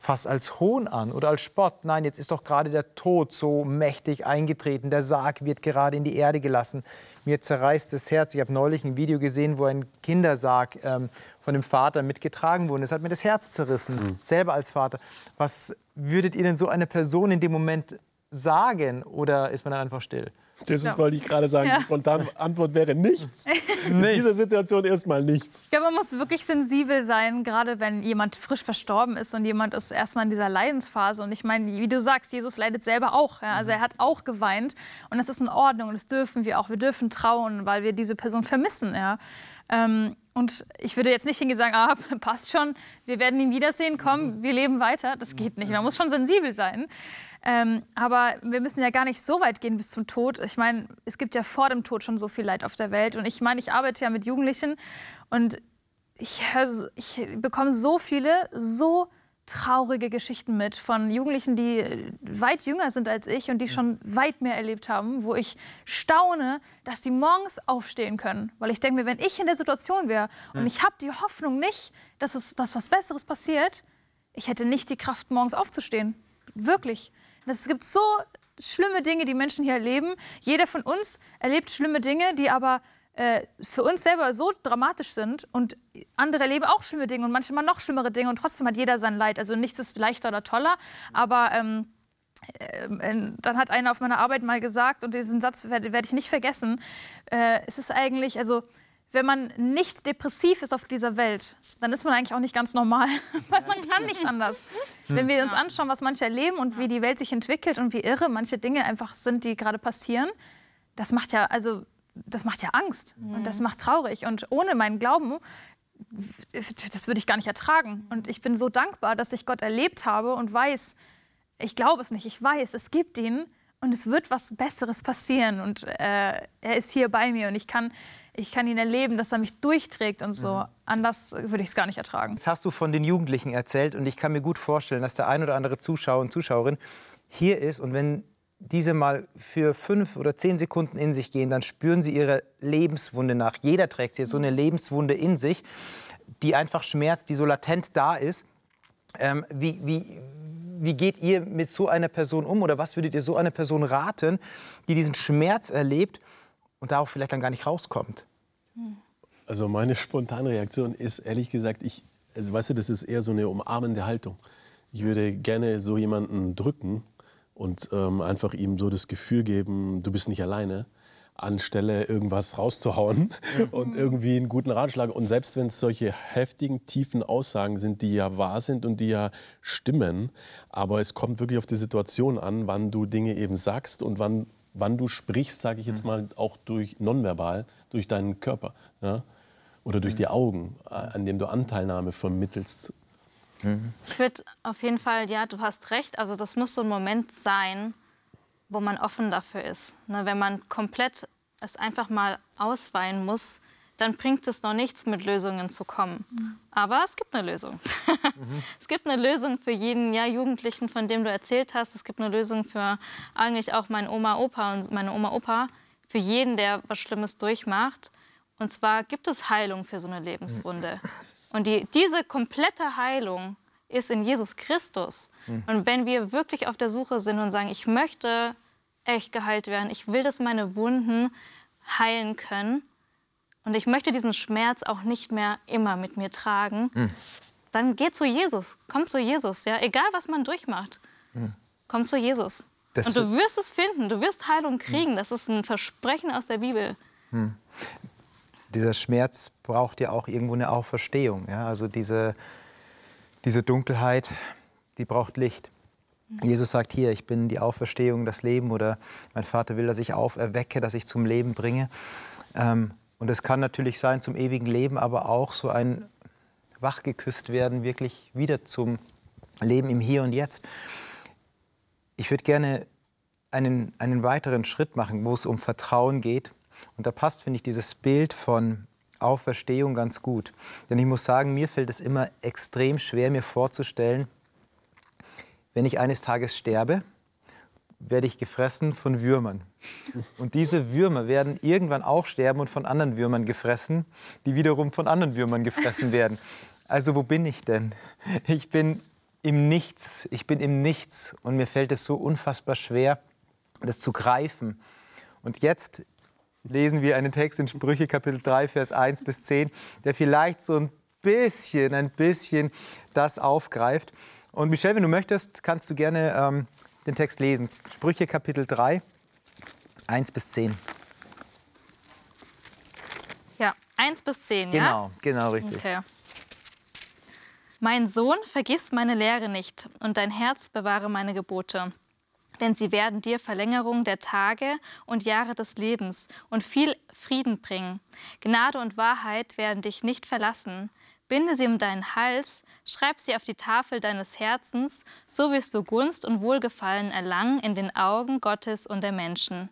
fast als Hohn an oder als Spott. Nein, jetzt ist doch gerade der Tod so mächtig eingetreten. Der Sarg wird gerade in die Erde gelassen. Mir zerreißt das Herz. Ich habe neulich ein Video gesehen, wo ein Kindersarg ähm, von dem Vater mitgetragen wurde. Das hat mir das Herz zerrissen, mhm. selber als Vater. Was würdet ihr denn so eine Person in dem Moment sagen oder ist man dann einfach still? Das ist, wollte ich gerade sagen. Ja. Die spontane Antwort wäre nichts. In dieser Situation erstmal nichts. Ich glaube, man muss wirklich sensibel sein, gerade wenn jemand frisch verstorben ist und jemand ist erstmal in dieser Leidensphase. Und ich meine, wie du sagst, Jesus leidet selber auch. Ja? Also er hat auch geweint und das ist in Ordnung und das dürfen wir auch. Wir dürfen trauen, weil wir diese Person vermissen. Ja? Ähm, und ich würde jetzt nicht hingehen und sagen, ah, passt schon, wir werden ihn wiedersehen, komm, wir leben weiter. Das geht nicht. Man muss schon sensibel sein. Ähm, aber wir müssen ja gar nicht so weit gehen bis zum Tod. Ich meine, es gibt ja vor dem Tod schon so viel Leid auf der Welt. Und ich meine, ich arbeite ja mit Jugendlichen und ich, hör, ich bekomme so viele, so traurige Geschichten mit von Jugendlichen, die weit jünger sind als ich und die schon weit mehr erlebt haben, wo ich staune, dass die morgens aufstehen können. Weil ich denke mir, wenn ich in der Situation wäre und ich habe die Hoffnung nicht, dass, es, dass was Besseres passiert, ich hätte nicht die Kraft, morgens aufzustehen. Wirklich. Es gibt so schlimme Dinge, die Menschen hier erleben. Jeder von uns erlebt schlimme Dinge, die aber äh, für uns selber so dramatisch sind und andere erleben auch schlimme Dinge und manchmal noch schlimmere Dinge und trotzdem hat jeder sein Leid. Also nichts ist leichter oder toller, aber ähm, äh, dann hat einer auf meiner Arbeit mal gesagt und diesen Satz werde, werd ich nicht vergessen. Äh, es ist eigentlich, also wenn man nicht depressiv ist auf dieser Welt, dann ist man eigentlich auch nicht ganz normal, weil man kann nicht anders. Wenn wir uns anschauen, was manche erleben und wie die Welt sich entwickelt und wie irre manche Dinge einfach sind, die gerade passieren, das macht ja, also, das macht ja Angst und das macht traurig. Und ohne meinen Glauben, das würde ich gar nicht ertragen. Und ich bin so dankbar, dass ich Gott erlebt habe und weiß, ich glaube es nicht, ich weiß, es gibt ihn und es wird was Besseres passieren und äh, er ist hier bei mir und ich kann ich kann ihn erleben, dass er mich durchträgt und so. Mhm. Anders würde ich es gar nicht ertragen. Jetzt hast du von den Jugendlichen erzählt und ich kann mir gut vorstellen, dass der ein oder andere Zuschauer und Zuschauerin hier ist und wenn diese mal für fünf oder zehn Sekunden in sich gehen, dann spüren sie ihre Lebenswunde nach. Jeder trägt hier so eine Lebenswunde in sich, die einfach schmerzt, die so latent da ist. Ähm, wie, wie, wie geht ihr mit so einer Person um oder was würdet ihr so einer Person raten, die diesen Schmerz erlebt und da auch vielleicht dann gar nicht rauskommt? Also meine spontane Reaktion ist ehrlich gesagt, ich, also weißt du, das ist eher so eine umarmende Haltung. Ich würde gerne so jemanden drücken und ähm, einfach ihm so das Gefühl geben, du bist nicht alleine, anstelle irgendwas rauszuhauen und irgendwie einen guten Ratschlag. Und selbst wenn es solche heftigen, tiefen Aussagen sind, die ja wahr sind und die ja stimmen, aber es kommt wirklich auf die Situation an, wann du Dinge eben sagst und wann wann du sprichst, sage ich jetzt mhm. mal, auch durch nonverbal, durch deinen Körper ja? Oder durch mhm. die Augen, äh, an dem du Anteilnahme vermittelst. Mhm. Ich würde auf jeden Fall, ja, du hast recht. Also das muss so ein Moment sein, wo man offen dafür ist. Ne, wenn man komplett es einfach mal ausweinen muss, dann bringt es noch nichts, mit Lösungen zu kommen. Aber es gibt eine Lösung. Mhm. es gibt eine Lösung für jeden ja, Jugendlichen, von dem du erzählt hast. Es gibt eine Lösung für eigentlich auch meinen Oma, Opa und meine Oma, Opa. Für jeden, der was Schlimmes durchmacht. Und zwar gibt es Heilung für so eine Lebenswunde. Und die, diese komplette Heilung ist in Jesus Christus. Mhm. Und wenn wir wirklich auf der Suche sind und sagen, ich möchte echt geheilt werden, ich will, dass meine Wunden heilen können, und ich möchte diesen Schmerz auch nicht mehr immer mit mir tragen, mhm. dann geh zu Jesus. Komm zu Jesus. Ja? Egal, was man durchmacht. Mhm. Komm zu Jesus. Das und du wirst es finden. Du wirst Heilung kriegen. Das ist ein Versprechen aus der Bibel. Mhm. Dieser Schmerz braucht ja auch irgendwo eine Auferstehung. Ja? Also diese, diese Dunkelheit, die braucht Licht. Jesus sagt hier, ich bin die Auferstehung, das Leben oder mein Vater will, dass ich auferwecke, dass ich zum Leben bringe. Ähm, und es kann natürlich sein zum ewigen Leben, aber auch so ein wachgeküsst werden, wirklich wieder zum Leben im Hier und Jetzt. Ich würde gerne einen, einen weiteren Schritt machen, wo es um Vertrauen geht. Und da passt, finde ich, dieses Bild von Auferstehung ganz gut. Denn ich muss sagen, mir fällt es immer extrem schwer, mir vorzustellen, wenn ich eines Tages sterbe, werde ich gefressen von Würmern. Und diese Würmer werden irgendwann auch sterben und von anderen Würmern gefressen, die wiederum von anderen Würmern gefressen werden. Also wo bin ich denn? Ich bin im Nichts. Ich bin im Nichts und mir fällt es so unfassbar schwer, das zu greifen. Und jetzt lesen wir einen Text in Sprüche Kapitel 3, Vers 1 bis 10, der vielleicht so ein bisschen, ein bisschen das aufgreift. Und Michelle, wenn du möchtest, kannst du gerne ähm, den Text lesen. Sprüche Kapitel 3, 1 bis 10. Ja, 1 bis 10, genau, ja? Genau, genau richtig. Okay. Mein Sohn, vergiss meine Lehre nicht und dein Herz bewahre meine Gebote. Denn sie werden dir Verlängerung der Tage und Jahre des Lebens und viel Frieden bringen. Gnade und Wahrheit werden dich nicht verlassen. Binde sie um deinen Hals, schreib sie auf die Tafel deines Herzens, so wirst du Gunst und Wohlgefallen erlangen in den Augen Gottes und der Menschen.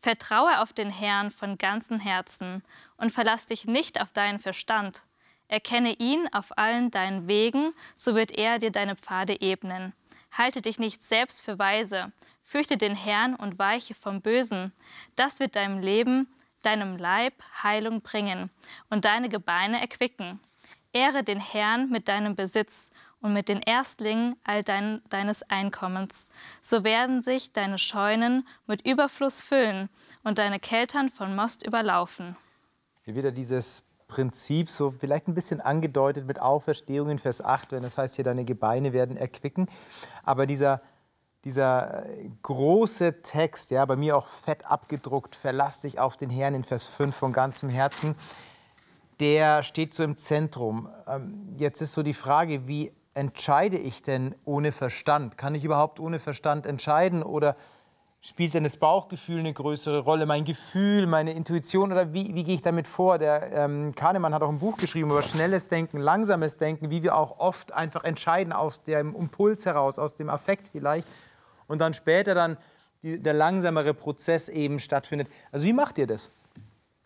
Vertraue auf den Herrn von ganzem Herzen und verlass dich nicht auf deinen Verstand. Erkenne ihn auf allen deinen Wegen, so wird er dir deine Pfade ebnen. Halte dich nicht selbst für weise, fürchte den Herrn und weiche vom Bösen. Das wird deinem Leben, deinem Leib Heilung bringen und deine Gebeine erquicken. Ehre den Herrn mit deinem Besitz und mit den Erstlingen all dein, deines Einkommens. So werden sich deine Scheunen mit Überfluss füllen und deine Keltern von Most überlaufen. Hier wieder dieses Prinzip, so vielleicht ein bisschen angedeutet mit Auferstehung in Vers 8, wenn das heißt, hier deine Gebeine werden erquicken. Aber dieser, dieser äh, große Text, ja, bei mir auch fett abgedruckt, verlass dich auf den Herrn in Vers 5 von ganzem Herzen, der steht so im Zentrum. Ähm, jetzt ist so die Frage, wie entscheide ich denn ohne Verstand? Kann ich überhaupt ohne Verstand entscheiden oder Spielt denn das Bauchgefühl eine größere Rolle? Mein Gefühl, meine Intuition oder wie, wie gehe ich damit vor? Der ähm, Kahnemann hat auch ein Buch geschrieben über schnelles Denken, langsames Denken, wie wir auch oft einfach entscheiden aus dem Impuls heraus, aus dem Affekt vielleicht. Und dann später dann die, der langsamere Prozess eben stattfindet. Also wie macht ihr das?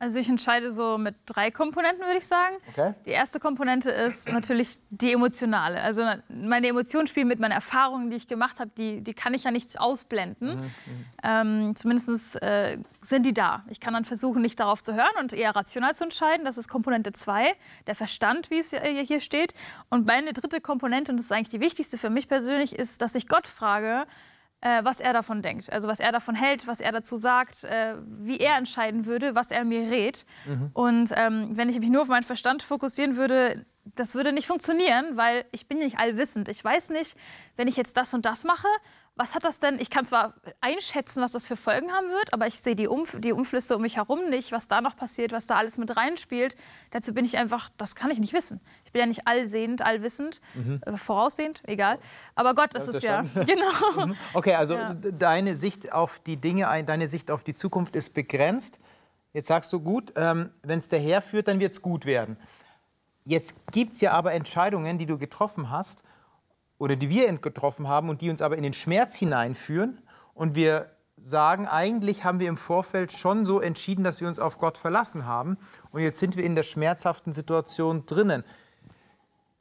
Also ich entscheide so mit drei Komponenten, würde ich sagen. Okay. Die erste Komponente ist natürlich die emotionale. Also meine Emotionen spielen mit meinen Erfahrungen, die ich gemacht habe, die, die kann ich ja nicht ausblenden. Mhm, mhm. ähm, Zumindest äh, sind die da. Ich kann dann versuchen, nicht darauf zu hören und eher rational zu entscheiden. Das ist Komponente zwei, der Verstand, wie es hier steht. Und meine dritte Komponente, und das ist eigentlich die wichtigste für mich persönlich, ist, dass ich Gott frage, äh, was er davon denkt. Also was er davon hält, was er dazu sagt, äh, wie er entscheiden würde, was er mir rät. Mhm. Und ähm, wenn ich mich nur auf meinen Verstand fokussieren würde, das würde nicht funktionieren, weil ich bin nicht allwissend. Ich weiß nicht, wenn ich jetzt das und das mache, was hat das denn? Ich kann zwar einschätzen, was das für Folgen haben wird, aber ich sehe die, Umf die Umflüsse um mich herum nicht, was da noch passiert, was da alles mit reinspielt. Dazu bin ich einfach, das kann ich nicht wissen. Ich bin ja nicht allsehend, allwissend, mhm. äh, voraussehend, egal. Aber Gott ist es ja. Genau. Mhm. Okay, also ja. deine Sicht auf die Dinge, deine Sicht auf die Zukunft ist begrenzt. Jetzt sagst du gut, ähm, wenn es der Herr führt, dann wird es gut werden. Jetzt gibt es ja aber Entscheidungen, die du getroffen hast oder die wir getroffen haben und die uns aber in den Schmerz hineinführen. Und wir sagen, eigentlich haben wir im Vorfeld schon so entschieden, dass wir uns auf Gott verlassen haben. Und jetzt sind wir in der schmerzhaften Situation drinnen.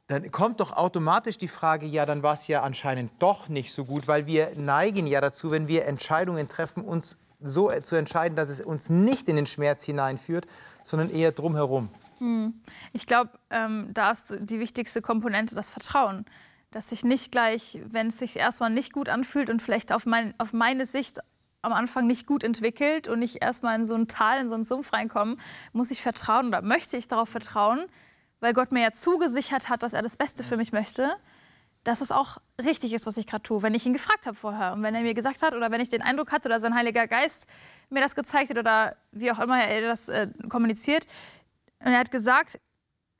Dann kommt doch automatisch die Frage, ja, dann war es ja anscheinend doch nicht so gut, weil wir neigen ja dazu, wenn wir Entscheidungen treffen, uns so zu entscheiden, dass es uns nicht in den Schmerz hineinführt, sondern eher drumherum. Hm. Ich glaube, ähm, da ist die wichtigste Komponente das Vertrauen. Dass ich nicht gleich, wenn es sich erstmal nicht gut anfühlt und vielleicht auf, mein, auf meine Sicht am Anfang nicht gut entwickelt und ich erstmal in so ein Tal, in so einen Sumpf reinkomme, muss ich vertrauen oder möchte ich darauf vertrauen, weil Gott mir ja zugesichert hat, dass er das Beste für mich möchte, dass es auch richtig ist, was ich gerade tue, wenn ich ihn gefragt habe vorher und wenn er mir gesagt hat oder wenn ich den Eindruck hatte oder sein Heiliger Geist mir das gezeigt hat oder wie auch immer er das äh, kommuniziert, und er hat gesagt,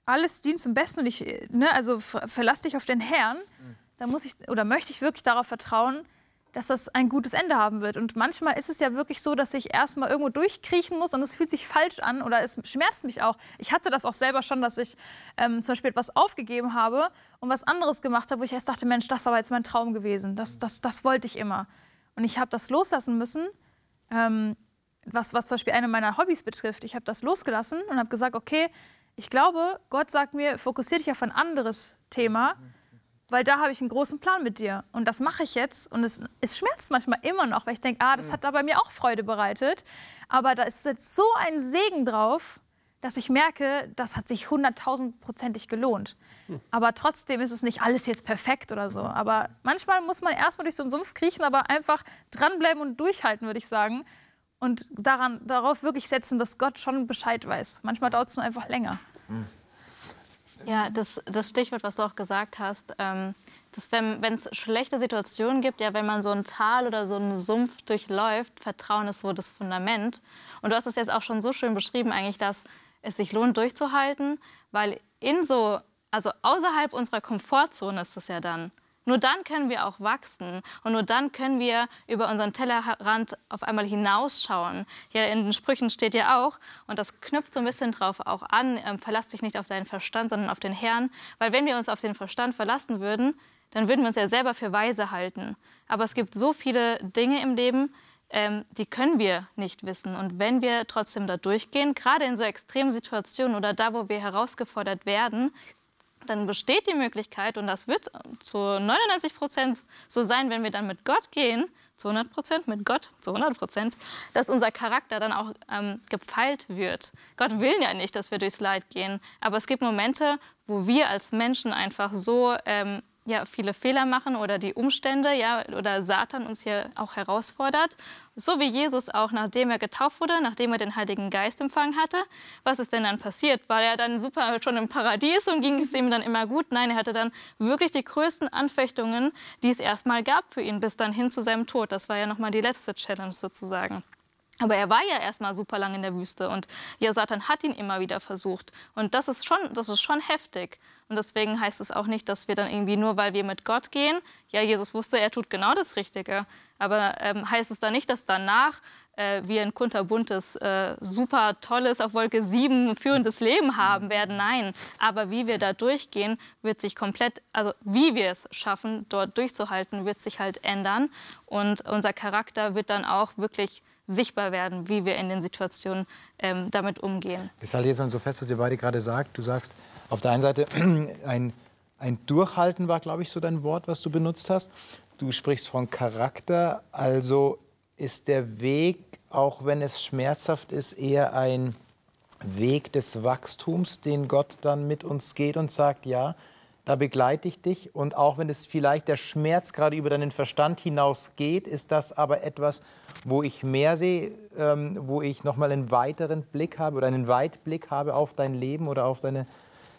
alles dient zum Besten und ich, ne, also verlass dich auf den Herrn. Mhm. Da muss ich oder möchte ich wirklich darauf vertrauen, dass das ein gutes Ende haben wird. Und manchmal ist es ja wirklich so, dass ich erstmal irgendwo durchkriechen muss und es fühlt sich falsch an oder es schmerzt mich auch. Ich hatte das auch selber schon, dass ich ähm, zum Beispiel etwas aufgegeben habe und was anderes gemacht habe, wo ich erst dachte, Mensch, das war jetzt mein Traum gewesen. Das, das, das wollte ich immer. Und ich habe das loslassen müssen. Ähm, was, was zum Beispiel eine meiner Hobbys betrifft. Ich habe das losgelassen und habe gesagt, okay, ich glaube, Gott sagt mir, fokussiere dich auf ein anderes Thema, weil da habe ich einen großen Plan mit dir. Und das mache ich jetzt. Und es, es schmerzt manchmal immer noch, weil ich denke, ah, das hat da bei mir auch Freude bereitet. Aber da ist jetzt so ein Segen drauf, dass ich merke, das hat sich hunderttausendprozentig gelohnt. Aber trotzdem ist es nicht alles jetzt perfekt oder so. Aber manchmal muss man erstmal durch so einen Sumpf kriechen, aber einfach dranbleiben und durchhalten, würde ich sagen und daran, darauf wirklich setzen, dass Gott schon Bescheid weiß. Manchmal dauert es nur einfach länger. Ja, das, das Stichwort, was du auch gesagt hast, ähm, dass wenn es schlechte Situationen gibt, ja, wenn man so ein Tal oder so einen Sumpf durchläuft, Vertrauen ist so das Fundament. Und du hast es jetzt auch schon so schön beschrieben eigentlich, dass es sich lohnt durchzuhalten, weil in so, also außerhalb unserer Komfortzone ist das ja dann. Nur dann können wir auch wachsen und nur dann können wir über unseren Tellerrand auf einmal hinausschauen. Hier in den Sprüchen steht ja auch, und das knüpft so ein bisschen drauf auch an, ähm, verlass dich nicht auf deinen Verstand, sondern auf den Herrn. Weil wenn wir uns auf den Verstand verlassen würden, dann würden wir uns ja selber für weise halten. Aber es gibt so viele Dinge im Leben, ähm, die können wir nicht wissen. Und wenn wir trotzdem da durchgehen, gerade in so extremen Situationen oder da, wo wir herausgefordert werden, dann besteht die Möglichkeit, und das wird zu 99 Prozent so sein, wenn wir dann mit Gott gehen, zu 100 Prozent mit Gott, zu 100 Prozent, dass unser Charakter dann auch ähm, gepfeilt wird. Gott will ja nicht, dass wir durchs Leid gehen, aber es gibt Momente, wo wir als Menschen einfach so ähm, ja, viele Fehler machen oder die Umstände ja, oder Satan uns hier auch herausfordert. So wie Jesus auch, nachdem er getauft wurde, nachdem er den Heiligen Geist empfangen hatte. Was ist denn dann passiert? War er dann super schon im Paradies und ging es ihm dann immer gut? Nein, er hatte dann wirklich die größten Anfechtungen, die es erstmal gab für ihn, bis dann hin zu seinem Tod. Das war ja nochmal die letzte Challenge sozusagen. Aber er war ja erstmal super lang in der Wüste und ja, Satan hat ihn immer wieder versucht. Und das ist schon, das ist schon heftig. Und deswegen heißt es auch nicht, dass wir dann irgendwie nur, weil wir mit Gott gehen, ja, Jesus wusste, er tut genau das Richtige. Aber ähm, heißt es dann nicht, dass danach äh, wir ein kunterbuntes, äh, super tolles, auf Wolke 7 führendes Leben haben werden? Nein. Aber wie wir da durchgehen, wird sich komplett, also wie wir es schaffen, dort durchzuhalten, wird sich halt ändern. Und unser Charakter wird dann auch wirklich sichtbar werden, wie wir in den Situationen ähm, damit umgehen. Das halte jetzt mal so fest, was ihr beide gerade sagt. Du sagst auf der einen Seite ein, ein Durchhalten war, glaube ich, so dein Wort, was du benutzt hast. Du sprichst von Charakter, also ist der Weg, auch wenn es schmerzhaft ist, eher ein Weg des Wachstums, den Gott dann mit uns geht und sagt, ja, da begleite ich dich. Und auch wenn es vielleicht der Schmerz gerade über deinen Verstand hinausgeht, ist das aber etwas, wo ich mehr sehe, ähm, wo ich nochmal einen weiteren Blick habe oder einen Weitblick habe auf dein Leben oder auf deine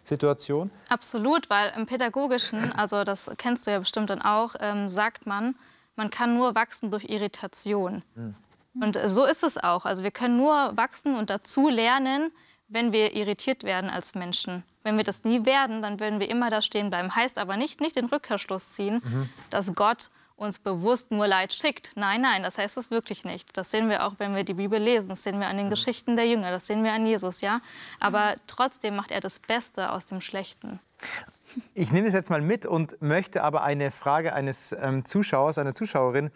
Situation? Absolut, weil im Pädagogischen, also das kennst du ja bestimmt dann auch, ähm, sagt man, man kann nur wachsen durch Irritation. Mhm. Und so ist es auch. Also wir können nur wachsen und dazu lernen, wenn wir irritiert werden als Menschen. Wenn wir das nie werden, dann würden wir immer da stehen bleiben. Heißt aber nicht, nicht den Rückkehrschluss ziehen, mhm. dass Gott uns bewusst nur Leid schickt. Nein, nein, das heißt es wirklich nicht. Das sehen wir auch, wenn wir die Bibel lesen. Das sehen wir an den mhm. Geschichten der Jünger. Das sehen wir an Jesus, ja. Aber trotzdem macht er das Beste aus dem Schlechten. Ich nehme es jetzt mal mit und möchte aber eine Frage eines ähm, Zuschauers, einer Zuschauerin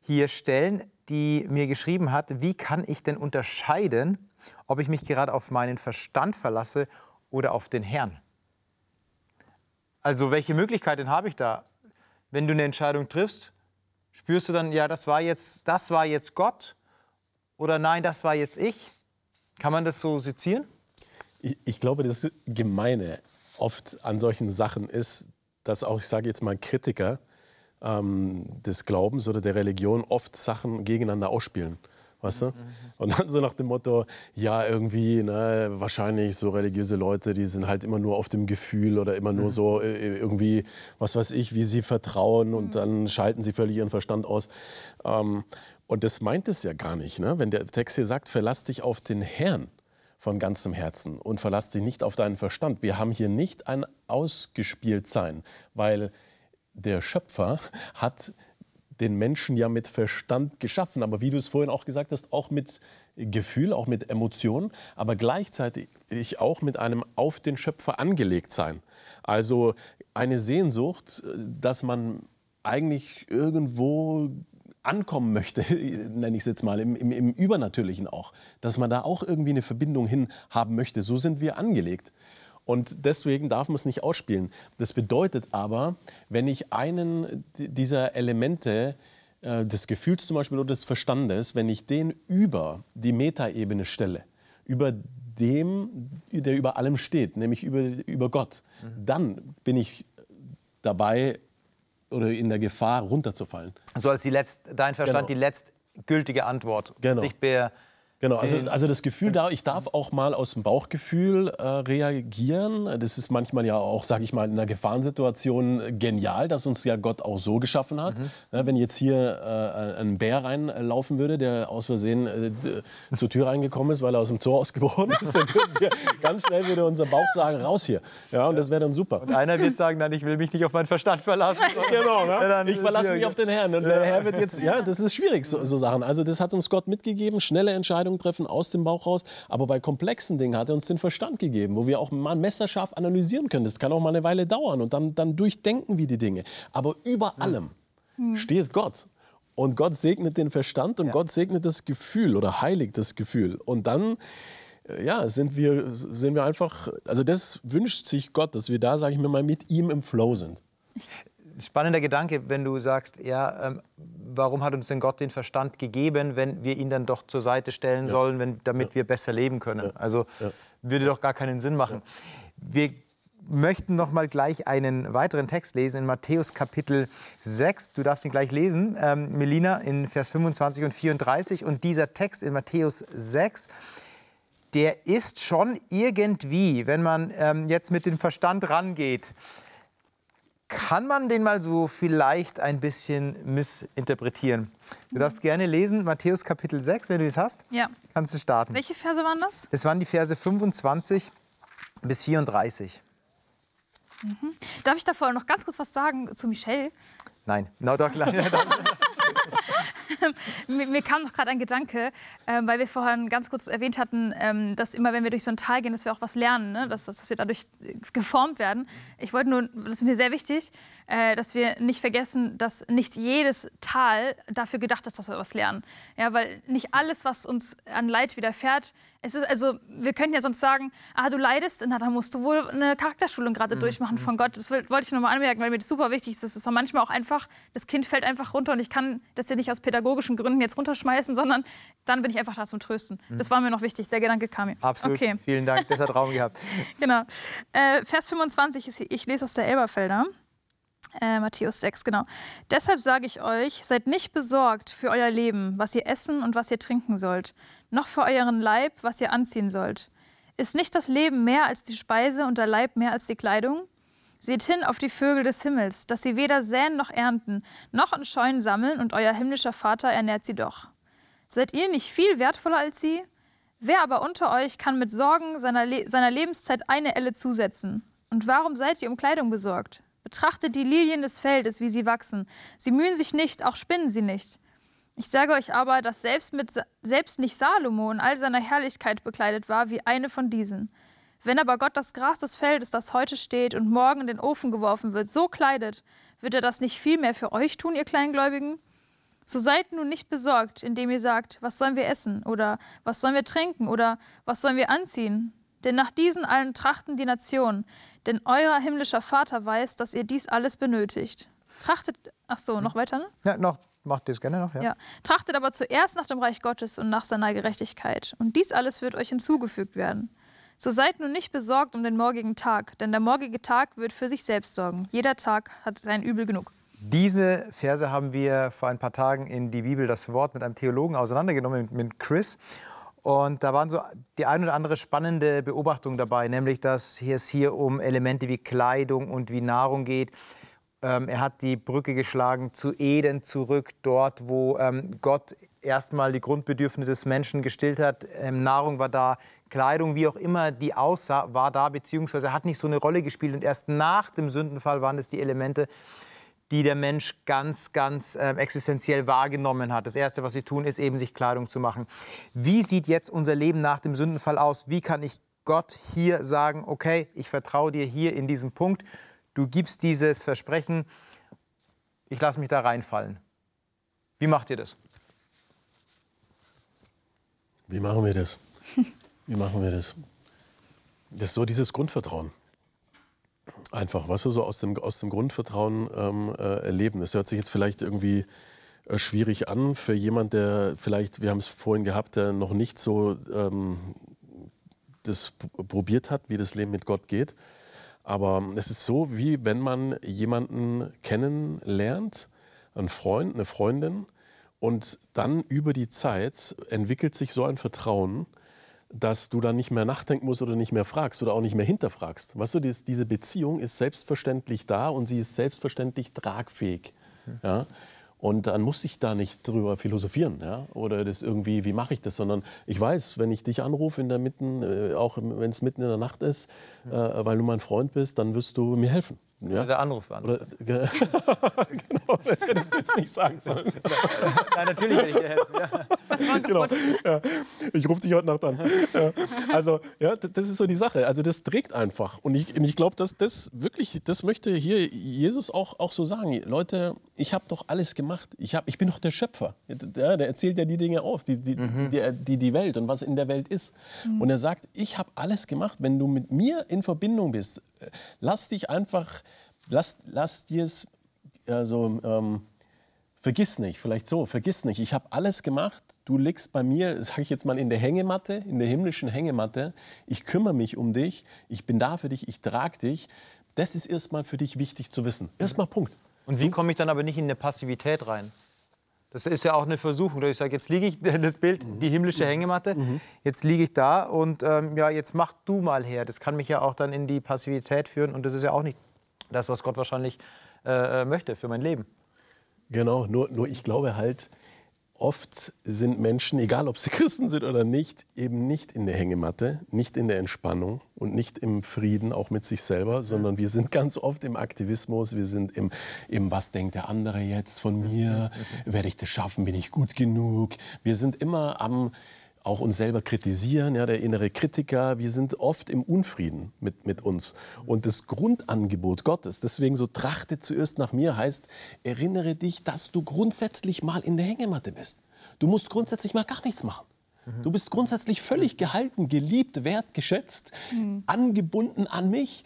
hier stellen, die mir geschrieben hat, wie kann ich denn unterscheiden, ob ich mich gerade auf meinen Verstand verlasse oder auf den Herrn. Also welche Möglichkeiten habe ich da? Wenn du eine Entscheidung triffst, spürst du dann, ja, das war jetzt, das war jetzt Gott oder nein, das war jetzt ich? Kann man das so sezieren? Ich, ich glaube, das Gemeine oft an solchen Sachen ist, dass auch, ich sage jetzt mal, Kritiker ähm, des Glaubens oder der Religion oft Sachen gegeneinander ausspielen. Weißt du? Und dann so nach dem Motto, ja, irgendwie, ne, wahrscheinlich so religiöse Leute, die sind halt immer nur auf dem Gefühl oder immer nur mhm. so äh, irgendwie, was weiß ich, wie sie vertrauen und dann schalten sie völlig ihren Verstand aus. Ähm, und das meint es ja gar nicht. Ne? Wenn der Text hier sagt, verlass dich auf den Herrn von ganzem Herzen und verlass dich nicht auf deinen Verstand. Wir haben hier nicht ein Ausgespieltsein, weil der Schöpfer hat den Menschen ja mit Verstand geschaffen, aber wie du es vorhin auch gesagt hast, auch mit Gefühl, auch mit Emotionen, aber gleichzeitig auch mit einem auf den Schöpfer angelegt sein. Also eine Sehnsucht, dass man eigentlich irgendwo ankommen möchte, nenne ich es jetzt mal, im, im, im, Übernatürlichen auch, dass man da auch irgendwie eine Verbindung hin haben möchte. So sind wir angelegt. Und deswegen darf man es nicht ausspielen. Das bedeutet aber, wenn ich einen dieser Elemente äh, des Gefühls zum Beispiel oder des Verstandes, wenn ich den über die Metaebene stelle, über dem, der über allem steht, nämlich über, über Gott, mhm. dann bin ich dabei oder in der Gefahr, runterzufallen. So als die letzt, dein Verstand genau. die letztgültige Antwort. Genau. Nicht mehr Genau, also, also das Gefühl da, ich darf auch mal aus dem Bauchgefühl äh, reagieren. Das ist manchmal ja auch, sage ich mal, in einer Gefahrensituation genial, dass uns ja Gott auch so geschaffen hat. Mhm. Ja, wenn jetzt hier äh, ein Bär reinlaufen würde, der aus Versehen äh, zur Tür reingekommen ist, weil er aus dem Tor ausgebrochen ist, dann würden wir ganz schnell würde unser Bauch sagen, raus hier. Ja, und das wäre dann super. Und einer wird sagen, nein, ich will mich nicht auf meinen Verstand verlassen. genau, ne? ich verlasse mich auf den Herrn. Und der Herr wird jetzt, ja, das ist schwierig, so, so Sachen. Also das hat uns Gott mitgegeben, schnelle Entscheidungen Entscheidungen treffen aus dem Bauch raus. Aber bei komplexen Dingen hat er uns den Verstand gegeben, wo wir auch mal messerscharf analysieren können. Das kann auch mal eine Weile dauern und dann, dann durchdenken wir die Dinge. Aber über allem mhm. steht Gott. Und Gott segnet den Verstand und ja. Gott segnet das Gefühl oder heiligt das Gefühl. Und dann äh, ja, sind wir, sind wir einfach, also das wünscht sich Gott, dass wir da, sage ich mir mal, mit ihm im Flow sind spannender Gedanke, wenn du sagst, ja, ähm, warum hat uns denn Gott den Verstand gegeben, wenn wir ihn dann doch zur Seite stellen ja. sollen, wenn, damit ja. wir besser leben können? Ja. Also würde doch gar keinen Sinn machen. Wir möchten noch mal gleich einen weiteren Text lesen in Matthäus Kapitel 6. Du darfst ihn gleich lesen, ähm, Melina, in Vers 25 und 34. Und dieser Text in Matthäus 6, der ist schon irgendwie, wenn man ähm, jetzt mit dem Verstand rangeht, kann man den mal so vielleicht ein bisschen missinterpretieren. Du darfst gerne lesen, Matthäus Kapitel 6, wenn du das hast. Ja. Kannst du starten. Welche Verse waren das? Das waren die Verse 25 bis 34. Mhm. Darf ich davor noch ganz kurz was sagen zu Michelle? Nein, no, doch, mir, mir, kam noch gerade ein Gedanke, äh, weil wir vorhin ganz kurz erwähnt hatten, ähm, dass immer, wenn wir durch so ein Tal gehen, dass wir auch was lernen, ne? dass, dass wir dadurch geformt werden. Ich wollte nur, das ist mir sehr wichtig, äh, dass wir nicht vergessen, dass nicht jedes Tal dafür gedacht ist, dass wir was lernen. Ja, weil nicht alles, was uns an Leid widerfährt, es ist also, wir könnten ja sonst sagen, ah, du leidest, na, dann musst du wohl eine Charakterschulung gerade mhm. durchmachen von Gott. Das wollte ich noch mal anmerken, weil mir das super wichtig ist. Das ist auch manchmal auch einfach, das Kind fällt einfach runter und ich kann das ja nicht aus pädagogischen Gründen jetzt runterschmeißen, sondern dann bin ich einfach da zum Trösten. Mhm. Das war mir noch wichtig, der Gedanke kam mir. Absolut, okay. vielen Dank, das hat Raum gehabt. genau. Äh, Vers 25, ist, ich lese aus der Elberfelder. Äh, Matthäus 6, genau. Deshalb sage ich euch, seid nicht besorgt für euer Leben, was ihr essen und was ihr trinken sollt noch für euren Leib, was ihr anziehen sollt. Ist nicht das Leben mehr als die Speise und der Leib mehr als die Kleidung? Seht hin auf die Vögel des Himmels, dass sie weder säen noch ernten, noch in Scheunen sammeln, und euer himmlischer Vater ernährt sie doch. Seid ihr nicht viel wertvoller als sie? Wer aber unter euch kann mit Sorgen seiner, Le seiner Lebenszeit eine Elle zusetzen? Und warum seid ihr um Kleidung besorgt? Betrachtet die Lilien des Feldes, wie sie wachsen. Sie mühen sich nicht, auch spinnen sie nicht. Ich sage euch aber, dass selbst, mit, selbst nicht Salomo in all seiner Herrlichkeit bekleidet war wie eine von diesen. Wenn aber Gott das Gras des Feldes, das heute steht und morgen in den Ofen geworfen wird, so kleidet, wird er das nicht viel mehr für euch tun, ihr Kleingläubigen? So seid nun nicht besorgt, indem ihr sagt, was sollen wir essen oder was sollen wir trinken oder was sollen wir anziehen? Denn nach diesen allen trachten die Nationen, denn euer himmlischer Vater weiß, dass ihr dies alles benötigt. Trachtet, ach so, noch weiter, ne? Ja, noch macht das gerne noch, ja. ja. Trachtet aber zuerst nach dem Reich Gottes und nach seiner Gerechtigkeit. Und dies alles wird euch hinzugefügt werden. So seid nun nicht besorgt um den morgigen Tag, denn der morgige Tag wird für sich selbst sorgen. Jeder Tag hat sein Übel genug. Diese Verse haben wir vor ein paar Tagen in die Bibel das Wort mit einem Theologen auseinandergenommen, mit Chris. Und da waren so die ein oder andere spannende Beobachtung dabei, nämlich dass es hier um Elemente wie Kleidung und wie Nahrung geht, ähm, er hat die Brücke geschlagen zu Eden zurück, dort, wo ähm, Gott erstmal die Grundbedürfnisse des Menschen gestillt hat. Ähm, Nahrung war da, Kleidung, wie auch immer die aussah, war da, beziehungsweise hat nicht so eine Rolle gespielt. Und erst nach dem Sündenfall waren es die Elemente, die der Mensch ganz, ganz äh, existenziell wahrgenommen hat. Das Erste, was sie tun, ist eben, sich Kleidung zu machen. Wie sieht jetzt unser Leben nach dem Sündenfall aus? Wie kann ich Gott hier sagen, okay, ich vertraue dir hier in diesem Punkt du gibst dieses Versprechen, ich lasse mich da reinfallen. Wie macht ihr das? Wie machen wir das? Wie machen wir das? Das ist so dieses Grundvertrauen. Einfach, was weißt du, so aus dem, aus dem Grundvertrauen ähm, äh, erleben. Das hört sich jetzt vielleicht irgendwie äh, schwierig an für jemand, der vielleicht, wir haben es vorhin gehabt, der noch nicht so ähm, das probiert hat, wie das Leben mit Gott geht. Aber es ist so, wie wenn man jemanden kennenlernt, einen Freund, eine Freundin, Und dann über die Zeit entwickelt sich so ein Vertrauen, dass du dann nicht mehr nachdenken musst oder nicht mehr fragst oder auch nicht mehr hinterfragst. Weißt du, diese Beziehung ist selbstverständlich da und sie ist selbstverständlich tragfähig. Ja? Und dann muss ich da nicht drüber philosophieren ja? oder das irgendwie, wie mache ich das, sondern ich weiß, wenn ich dich anrufe in der Mitten, äh, auch wenn es mitten in der Nacht ist, äh, weil du mein Freund bist, dann wirst du mir helfen. Ja? Der Anruf Oder, genau, das hättest du jetzt nicht sagen sollen. Nein, natürlich werde ich dir helfen. Ja. Genau. Ja. Ich rufe dich heute Nacht an. Ja. Also, ja, das ist so die Sache. Also, das trägt einfach. Und ich, ich glaube, dass das wirklich, das möchte hier Jesus auch, auch so sagen. Leute, ich habe doch alles gemacht. Ich, hab, ich bin doch der Schöpfer. Ja, der erzählt ja die Dinge auf, die die, mhm. die, die, die, Welt und was in der Welt ist. Mhm. Und er sagt, ich habe alles gemacht. Wenn du mit mir in Verbindung bist, lass dich einfach, lass, lass dir es, also, ähm, vergiss nicht, vielleicht so, vergiss nicht, ich habe alles gemacht, du liegst bei mir, sage ich jetzt mal, in der Hängematte, in der himmlischen Hängematte, ich kümmere mich um dich, ich bin da für dich, ich trage dich. Das ist erstmal für dich wichtig zu wissen. Erstmal Punkt. Und wie komme ich dann aber nicht in eine Passivität rein? Das ist ja auch eine Versuchung. Ich sage, jetzt liege ich, das Bild, die himmlische Hängematte, jetzt liege ich da und ähm, ja, jetzt mach du mal her. Das kann mich ja auch dann in die Passivität führen und das ist ja auch nicht das, was Gott wahrscheinlich äh, äh möchte für mein Leben. Genau, nur, nur ich glaube halt, oft sind Menschen, egal ob sie Christen sind oder nicht, eben nicht in der Hängematte, nicht in der Entspannung und nicht im Frieden, auch mit sich selber, sondern wir sind ganz oft im Aktivismus, wir sind im, im was denkt der andere jetzt von mir, werde ich das schaffen, bin ich gut genug. Wir sind immer am auch uns selber kritisieren, ja, der innere Kritiker. Wir sind oft im Unfrieden mit, mit uns. Und das Grundangebot Gottes, deswegen so trachte zuerst nach mir, heißt, erinnere dich, dass du grundsätzlich mal in der Hängematte bist. Du musst grundsätzlich mal gar nichts machen. Du bist grundsätzlich völlig gehalten, geliebt, wertgeschätzt, mhm. angebunden an mich,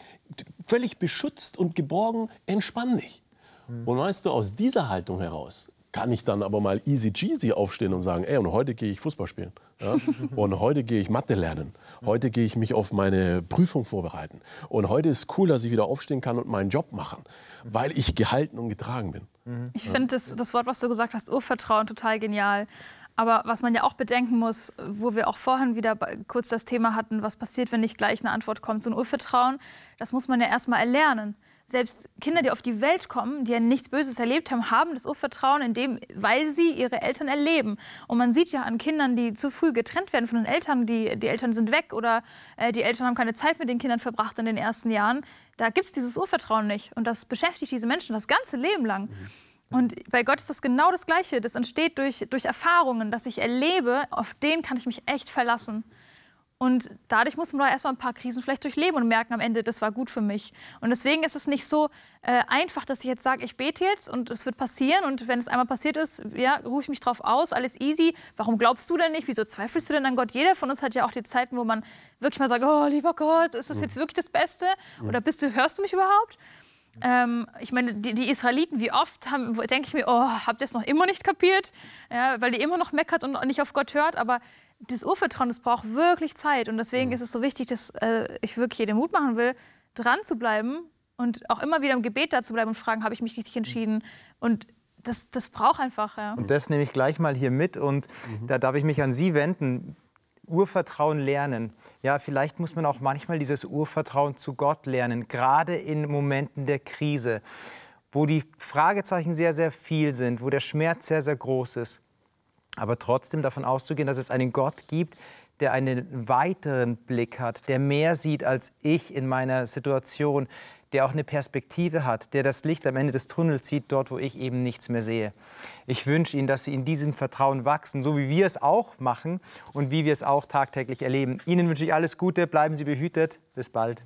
völlig beschützt und geborgen. Entspann dich. Mhm. Und weißt du, aus dieser Haltung heraus kann ich dann aber mal easy cheesy aufstehen und sagen, ey, und heute gehe ich Fußball spielen. Ja? Und heute gehe ich Mathe lernen. Heute gehe ich mich auf meine Prüfung vorbereiten. Und heute ist cool, dass ich wieder aufstehen kann und meinen Job machen, weil ich gehalten und getragen bin. Ich finde das, das Wort, was du gesagt hast, Urvertrauen, total genial. Aber was man ja auch bedenken muss, wo wir auch vorhin wieder kurz das Thema hatten, was passiert, wenn nicht gleich eine Antwort kommt, so ein Urvertrauen, das muss man ja erstmal erlernen selbst Kinder, die auf die Welt kommen, die ja nichts Böses erlebt haben, haben das Urvertrauen, in dem, weil sie ihre Eltern erleben. Und man sieht ja an Kindern, die zu früh getrennt werden von den Eltern, die, die Eltern sind weg oder äh, die Eltern haben keine Zeit mit den Kindern verbracht in den ersten Jahren, da gibt es dieses Urvertrauen nicht. Und das beschäftigt diese Menschen das ganze Leben lang. Und bei Gott ist das genau das Gleiche. Das entsteht durch, durch Erfahrungen, dass ich erlebe, auf den kann ich mich echt verlassen. Und dadurch muss man da erstmal ein paar Krisen vielleicht durchleben und merken am Ende, das war gut für mich. Und deswegen ist es nicht so äh, einfach, dass ich jetzt sage, ich bete jetzt und es wird passieren. Und wenn es einmal passiert ist, ja, rufe ich mich drauf aus, alles easy. Warum glaubst du denn nicht? Wieso zweifelst du denn an Gott? Jeder von uns hat ja auch die Zeiten, wo man wirklich mal sagt, oh, lieber Gott, ist das jetzt wirklich das Beste? Oder bist du, hörst du mich überhaupt? Ähm, ich meine, die, die, Israeliten, wie oft denke ich mir, oh, habt ihr es noch immer nicht kapiert? Ja, weil die immer noch meckert und nicht auf Gott hört. Aber das Urvertrauen, das braucht wirklich Zeit. Und deswegen mhm. ist es so wichtig, dass äh, ich wirklich jedem Mut machen will, dran zu bleiben und auch immer wieder im Gebet da zu bleiben und fragen, habe ich mich richtig entschieden? Und das, das braucht einfach. Ja. Und das nehme ich gleich mal hier mit und mhm. da darf ich mich an Sie wenden. Urvertrauen lernen. Ja, vielleicht muss man auch manchmal dieses Urvertrauen zu Gott lernen, gerade in Momenten der Krise, wo die Fragezeichen sehr, sehr viel sind, wo der Schmerz sehr, sehr groß ist aber trotzdem davon auszugehen, dass es einen Gott gibt, der einen weiteren Blick hat, der mehr sieht als ich in meiner Situation, der auch eine Perspektive hat, der das Licht am Ende des Tunnels sieht, dort, wo ich eben nichts mehr sehe. Ich wünsche Ihnen, dass Sie in diesem Vertrauen wachsen, so wie wir es auch machen und wie wir es auch tagtäglich erleben. Ihnen wünsche ich alles Gute, bleiben Sie behütet. Bis bald.